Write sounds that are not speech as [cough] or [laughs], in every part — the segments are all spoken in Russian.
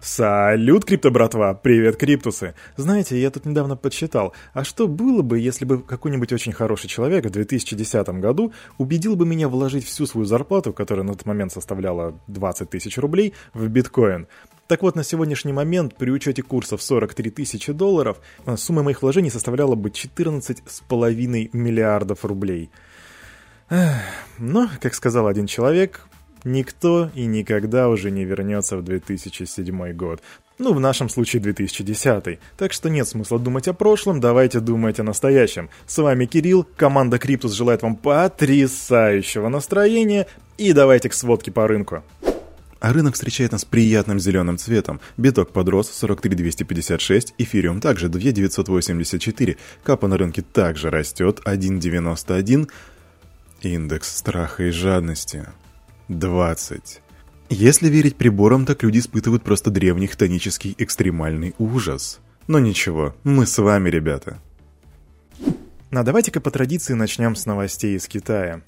Салют, крипто братва! Привет, криптусы! Знаете, я тут недавно подсчитал, а что было бы, если бы какой-нибудь очень хороший человек в 2010 году убедил бы меня вложить всю свою зарплату, которая на тот момент составляла 20 тысяч рублей, в биткоин? Так вот, на сегодняшний момент, при учете курсов 43 тысячи долларов, сумма моих вложений составляла бы 14,5 миллиардов рублей. Но, как сказал один человек, Никто и никогда уже не вернется в 2007 год. Ну, в нашем случае 2010. Так что нет смысла думать о прошлом, давайте думать о настоящем. С вами Кирилл, команда Криптус желает вам потрясающего настроения и давайте к сводке по рынку. А рынок встречает нас приятным зеленым цветом. Биток подрос 43256, эфириум также 2984, капа на рынке также растет 191, индекс страха и жадности 20. Если верить приборам, так люди испытывают просто древний хтонический экстремальный ужас. Но ничего, мы с вами, ребята. А давайте-ка по традиции начнем с новостей из Китая.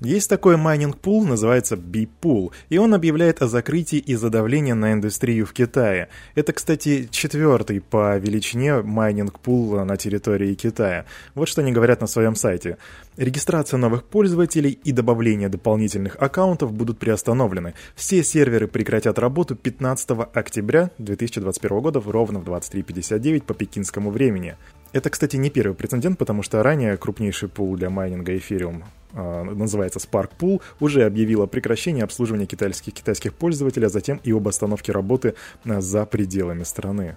Есть такой майнинг-пул, называется BeePool, и он объявляет о закрытии из-за давления на индустрию в Китае. Это, кстати, четвертый по величине майнинг-пул на территории Китая. Вот что они говорят на своем сайте. Регистрация новых пользователей и добавление дополнительных аккаунтов будут приостановлены. Все серверы прекратят работу 15 октября 2021 года ровно в 23.59 по пекинскому времени. Это, кстати, не первый прецедент, потому что ранее крупнейший пул для майнинга эфириум называется Spark Pool, уже объявила прекращение обслуживания китайских китайских пользователей, а затем и об остановке работы а, за пределами страны.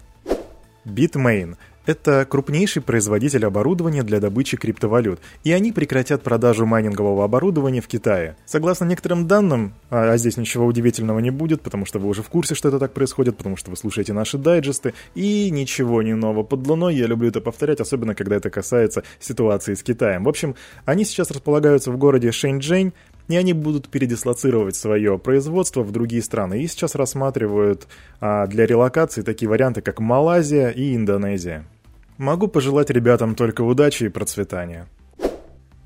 Bitmain это крупнейший производитель оборудования для добычи криптовалют, и они прекратят продажу майнингового оборудования в Китае. Согласно некоторым данным, а, а здесь ничего удивительного не будет, потому что вы уже в курсе, что это так происходит, потому что вы слушаете наши дайджесты, и ничего не нового под луной, я люблю это повторять, особенно когда это касается ситуации с Китаем. В общем, они сейчас располагаются в городе Шэньчжэнь, и они будут передислоцировать свое производство в другие страны. И сейчас рассматривают а, для релокации такие варианты, как Малайзия и Индонезия. Могу пожелать ребятам только удачи и процветания.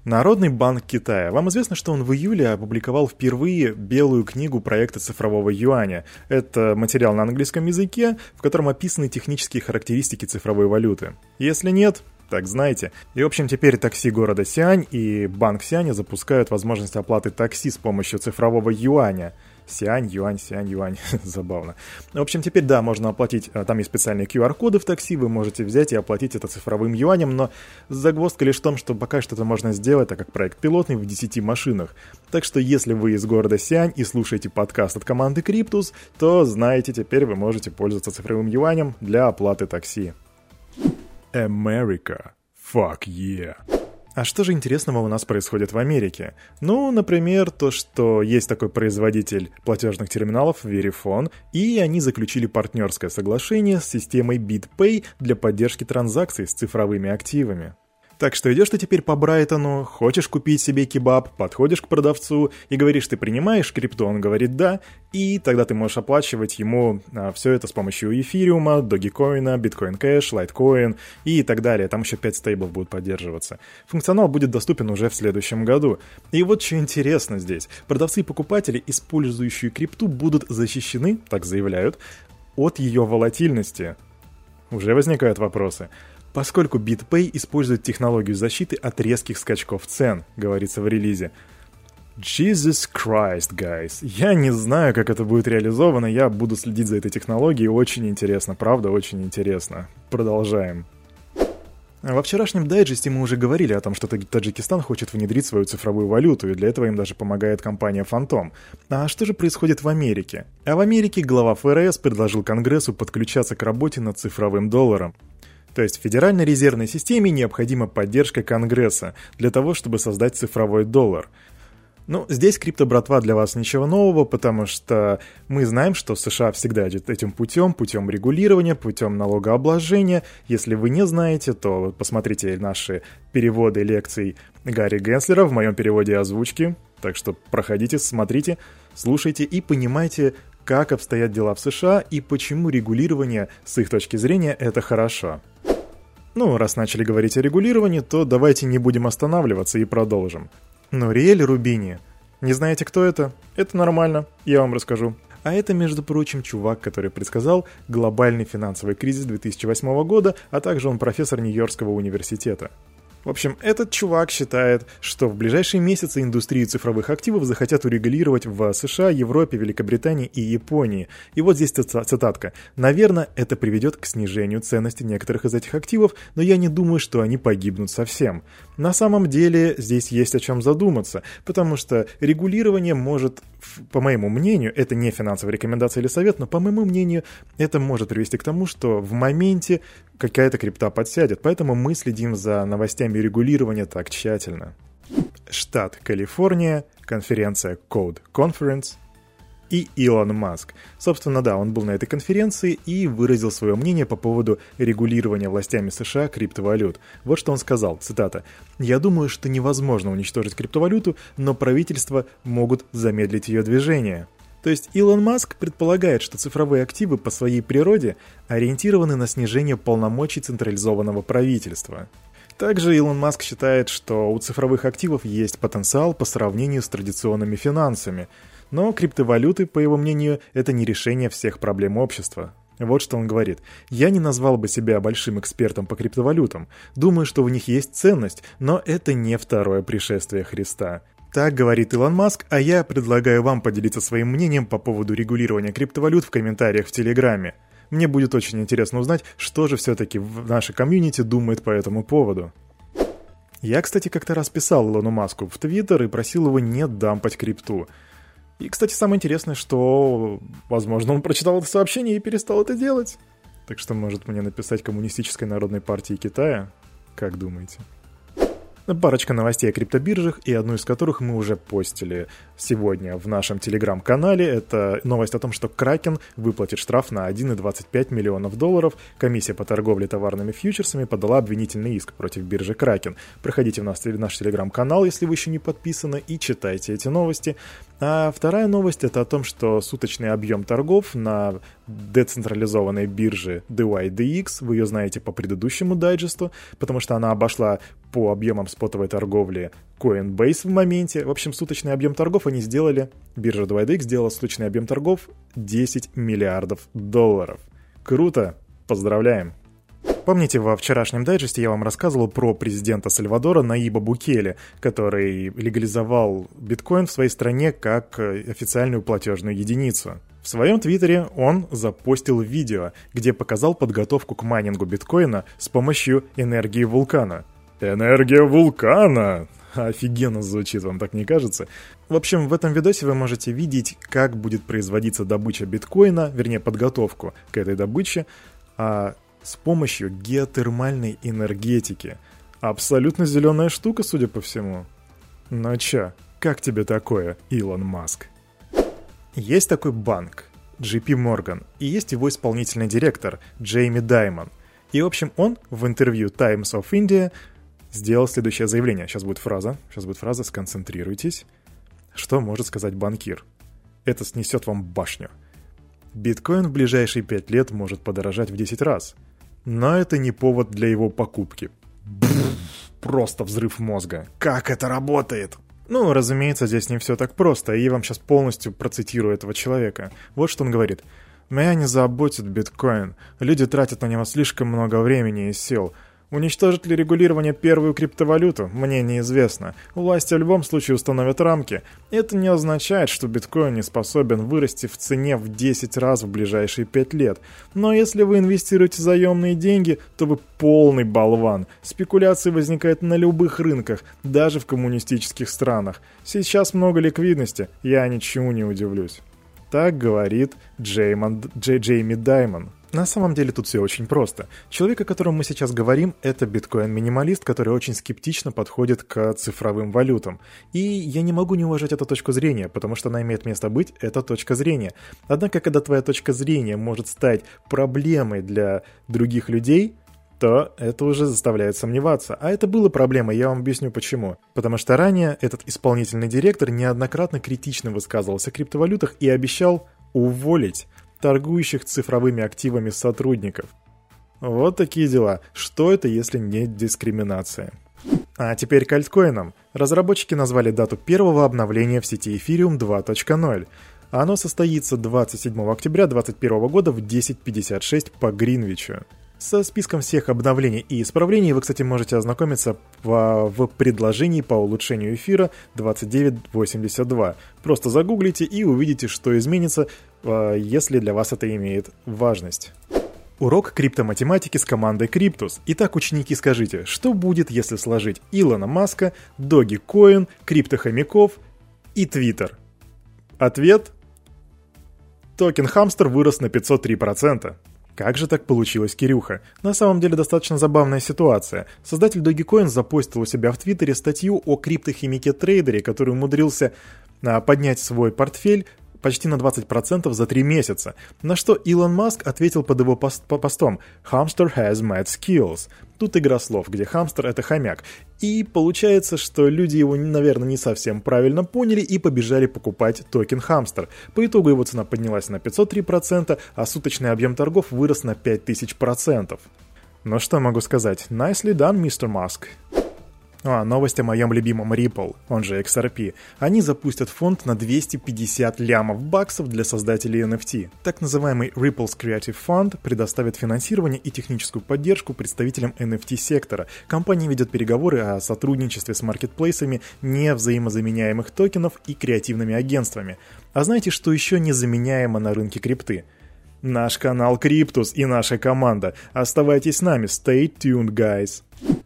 Народный банк Китая. Вам известно, что он в июле опубликовал впервые белую книгу проекта цифрового юаня. Это материал на английском языке, в котором описаны технические характеристики цифровой валюты. Если нет, так знаете. И, в общем, теперь такси города Сиань и банк Сианя запускают возможность оплаты такси с помощью цифрового юаня. Сиань, юань, сиань, юань. [laughs] Забавно. В общем, теперь, да, можно оплатить, а, там есть специальные QR-коды в такси, вы можете взять и оплатить это цифровым юанем, но загвоздка лишь в том, что пока что это можно сделать, так как проект пилотный в 10 машинах. Так что, если вы из города Сиань и слушаете подкаст от команды Cryptus, то знаете, теперь вы можете пользоваться цифровым юанем для оплаты такси. America. Fuck yeah. А что же интересного у нас происходит в Америке? Ну, например, то, что есть такой производитель платежных терминалов Verifone, и они заключили партнерское соглашение с системой BitPay для поддержки транзакций с цифровыми активами. Так что идешь ты теперь по Брайтону, хочешь купить себе кебаб, подходишь к продавцу и говоришь, ты принимаешь крипту, он говорит да, и тогда ты можешь оплачивать ему а, все это с помощью эфириума, Dogecoin, Bitcoin Cash, Litecoin и так далее. Там еще 5 стейблов будут поддерживаться. Функционал будет доступен уже в следующем году. И вот что интересно здесь. Продавцы и покупатели, использующие крипту, будут защищены, так заявляют, от ее волатильности. Уже возникают вопросы поскольку BitPay использует технологию защиты от резких скачков цен, говорится в релизе. Jesus Christ, guys. Я не знаю, как это будет реализовано, я буду следить за этой технологией, очень интересно, правда, очень интересно. Продолжаем. Во вчерашнем дайджесте мы уже говорили о том, что Таджикистан хочет внедрить свою цифровую валюту, и для этого им даже помогает компания Phantom. А что же происходит в Америке? А в Америке глава ФРС предложил Конгрессу подключаться к работе над цифровым долларом. То есть Федеральной резервной системе необходима поддержка Конгресса для того, чтобы создать цифровой доллар. Ну, здесь крипто-братва для вас ничего нового, потому что мы знаем, что США всегда идет этим путем, путем регулирования, путем налогообложения. Если вы не знаете, то посмотрите наши переводы лекций Гарри Генслера в моем переводе озвучки. Так что проходите, смотрите, слушайте и понимайте, как обстоят дела в США и почему регулирование, с их точки зрения, это хорошо. Ну, раз начали говорить о регулировании, то давайте не будем останавливаться и продолжим. Нориэль Рубини. Не знаете, кто это? Это нормально, я вам расскажу. А это, между прочим, чувак, который предсказал глобальный финансовый кризис 2008 года, а также он профессор Нью-Йоркского университета. В общем, этот чувак считает, что в ближайшие месяцы индустрию цифровых активов захотят урегулировать в США, Европе, Великобритании и Японии. И вот здесь цитатка. «Наверное, это приведет к снижению ценности некоторых из этих активов, но я не думаю, что они погибнут совсем. На самом деле здесь есть о чем задуматься, потому что регулирование может, по моему мнению, это не финансовая рекомендация или совет, но по моему мнению, это может привести к тому, что в моменте какая-то крипта подсядет. Поэтому мы следим за новостями регулирования так тщательно. Штат Калифорния, конференция Code Conference и Илон Маск. Собственно, да, он был на этой конференции и выразил свое мнение по поводу регулирования властями США криптовалют. Вот что он сказал, цитата, «Я думаю, что невозможно уничтожить криптовалюту, но правительства могут замедлить ее движение». То есть Илон Маск предполагает, что цифровые активы по своей природе ориентированы на снижение полномочий централизованного правительства. Также Илон Маск считает, что у цифровых активов есть потенциал по сравнению с традиционными финансами, но криптовалюты, по его мнению, это не решение всех проблем общества. Вот что он говорит. «Я не назвал бы себя большим экспертом по криптовалютам. Думаю, что в них есть ценность, но это не второе пришествие Христа. Так говорит Илон Маск, а я предлагаю вам поделиться своим мнением по поводу регулирования криптовалют в комментариях в Телеграме. Мне будет очень интересно узнать, что же все-таки в нашей комьюнити думает по этому поводу. Я, кстати, как-то раз писал Илону Маску в Твиттер и просил его не дампать крипту. И, кстати, самое интересное, что, возможно, он прочитал это сообщение и перестал это делать. Так что может мне написать Коммунистической народной партии Китая? Как думаете? Парочка новостей о криптобиржах, и одну из которых мы уже постили сегодня в нашем телеграм-канале. Это новость о том, что Кракен выплатит штраф на 1,25 миллионов долларов. Комиссия по торговле товарными фьючерсами подала обвинительный иск против биржи Кракен. Проходите в наш, в наш телеграм-канал, если вы еще не подписаны, и читайте эти новости. А вторая новость это о том, что суточный объем торгов на децентрализованной бирже DYDX, вы ее знаете по предыдущему дайджесту, потому что она обошла по объемам спотовой торговли Coinbase в моменте. В общем, суточный объем торгов они сделали, биржа 2DX сделала суточный объем торгов 10 миллиардов долларов. Круто! Поздравляем! Помните, во вчерашнем дайджесте я вам рассказывал про президента Сальвадора Наиба Букеле, который легализовал биткоин в своей стране как официальную платежную единицу. В своем твиттере он запостил видео, где показал подготовку к майнингу биткоина с помощью энергии вулкана – Энергия вулкана! Офигенно звучит, вам так не кажется? В общем, в этом видосе вы можете видеть, как будет производиться добыча биткоина, вернее, подготовку к этой добыче, а с помощью геотермальной энергетики. Абсолютно зеленая штука, судя по всему. Ну чё, как тебе такое, Илон Маск? Есть такой банк, JP Morgan, и есть его исполнительный директор, Джейми Даймон. И, в общем, он в интервью Times of India сделал следующее заявление. Сейчас будет фраза. Сейчас будет фраза «Сконцентрируйтесь». Что может сказать банкир? Это снесет вам башню. Биткоин в ближайшие 5 лет может подорожать в 10 раз. Но это не повод для его покупки. просто взрыв мозга. Как это работает? Ну, разумеется, здесь не все так просто, и я вам сейчас полностью процитирую этого человека. Вот что он говорит. «Меня не заботит биткоин. Люди тратят на него слишком много времени и сил. Уничтожит ли регулирование первую криптовалюту, мне неизвестно. Власти в любом случае установят рамки. Это не означает, что биткоин не способен вырасти в цене в 10 раз в ближайшие 5 лет. Но если вы инвестируете заемные деньги, то вы полный болван. Спекуляции возникают на любых рынках, даже в коммунистических странах. Сейчас много ликвидности, я ничему не удивлюсь. Так говорит Джеймон, Джей, Джейми Даймон. На самом деле тут все очень просто. Человек, о котором мы сейчас говорим, это биткоин-минималист, который очень скептично подходит к цифровым валютам. И я не могу не уважать эту точку зрения, потому что она имеет место быть, это точка зрения. Однако, когда твоя точка зрения может стать проблемой для других людей, то это уже заставляет сомневаться. А это было проблемой, я вам объясню почему. Потому что ранее этот исполнительный директор неоднократно критично высказывался о криптовалютах и обещал уволить торгующих цифровыми активами сотрудников. Вот такие дела. Что это, если не дискриминация? А теперь к альткоинам. Разработчики назвали дату первого обновления в сети Ethereum 2.0. а оно состоится 27 октября 2021 года в 10.56 по Гринвичу. Со списком всех обновлений и исправлений вы, кстати, можете ознакомиться в, в предложении по улучшению эфира 2982. Просто загуглите и увидите, что изменится, если для вас это имеет важность. Урок криптоматематики с командой Криптус. Итак, ученики, скажите, что будет, если сложить Илона Маска, Dogecoin, криптохомяков и Твиттер? Ответ? Токен Хамстер вырос на 503%. Как же так получилось, Кирюха? На самом деле достаточно забавная ситуация. Создатель Dogecoin запостил у себя в Твиттере статью о криптохомяке-трейдере, который умудрился а, поднять свой портфель почти на 20% за 3 месяца, на что Илон Маск ответил под его пост постом «Hamster has mad skills». Тут игра слов, где хамстер — это хомяк. И получается, что люди его, наверное, не совсем правильно поняли и побежали покупать токен хамстер. По итогу его цена поднялась на 503%, а суточный объем торгов вырос на 5000%. Но что могу сказать? Nicely done, Mr. Musk. А, новость о моем любимом Ripple, он же XRP. Они запустят фонд на 250 лямов баксов для создателей NFT. Так называемый Ripple's Creative Fund предоставит финансирование и техническую поддержку представителям NFT-сектора. Компания ведет переговоры о сотрудничестве с маркетплейсами невзаимозаменяемых токенов и креативными агентствами. А знаете, что еще незаменяемо на рынке крипты? Наш канал Криптус и наша команда. Оставайтесь с нами. Stay tuned, guys.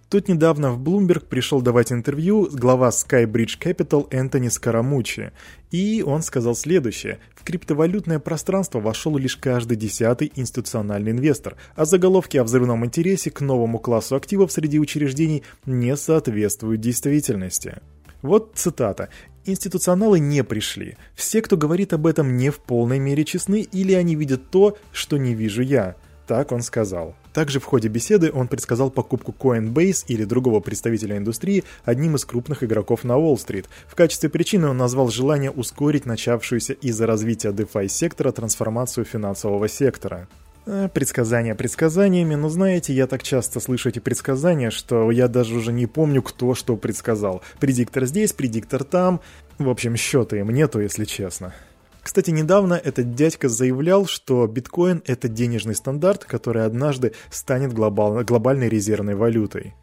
Тут недавно в Bloomberg пришел давать интервью глава Skybridge Capital Энтони Скоромучи, и он сказал следующее. В криптовалютное пространство вошел лишь каждый десятый институциональный инвестор, а заголовки о взрывном интересе к новому классу активов среди учреждений не соответствуют действительности. Вот цитата. Институционалы не пришли. Все, кто говорит об этом, не в полной мере честны или они видят то, что не вижу я. Так он сказал. Также в ходе беседы он предсказал покупку Coinbase или другого представителя индустрии одним из крупных игроков на Уолл-стрит. В качестве причины он назвал желание ускорить начавшуюся из-за развития DeFi-сектора трансформацию финансового сектора. А, предсказания предсказаниями, но знаете, я так часто слышу эти предсказания, что я даже уже не помню, кто что предсказал. Предиктор здесь, предиктор там. В общем, счета им нету, если честно. Кстати, недавно этот дядька заявлял, что биткоин – это денежный стандарт, который однажды станет глобал, глобальной резервной валютой.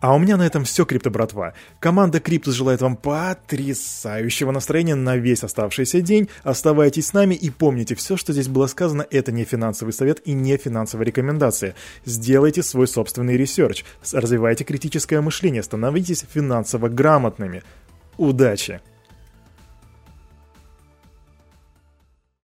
А у меня на этом все, крипто братва. Команда Криптус желает вам потрясающего настроения на весь оставшийся день. Оставайтесь с нами и помните, все, что здесь было сказано, это не финансовый совет и не финансовая рекомендация. Сделайте свой собственный research, развивайте критическое мышление, становитесь финансово грамотными. Удачи!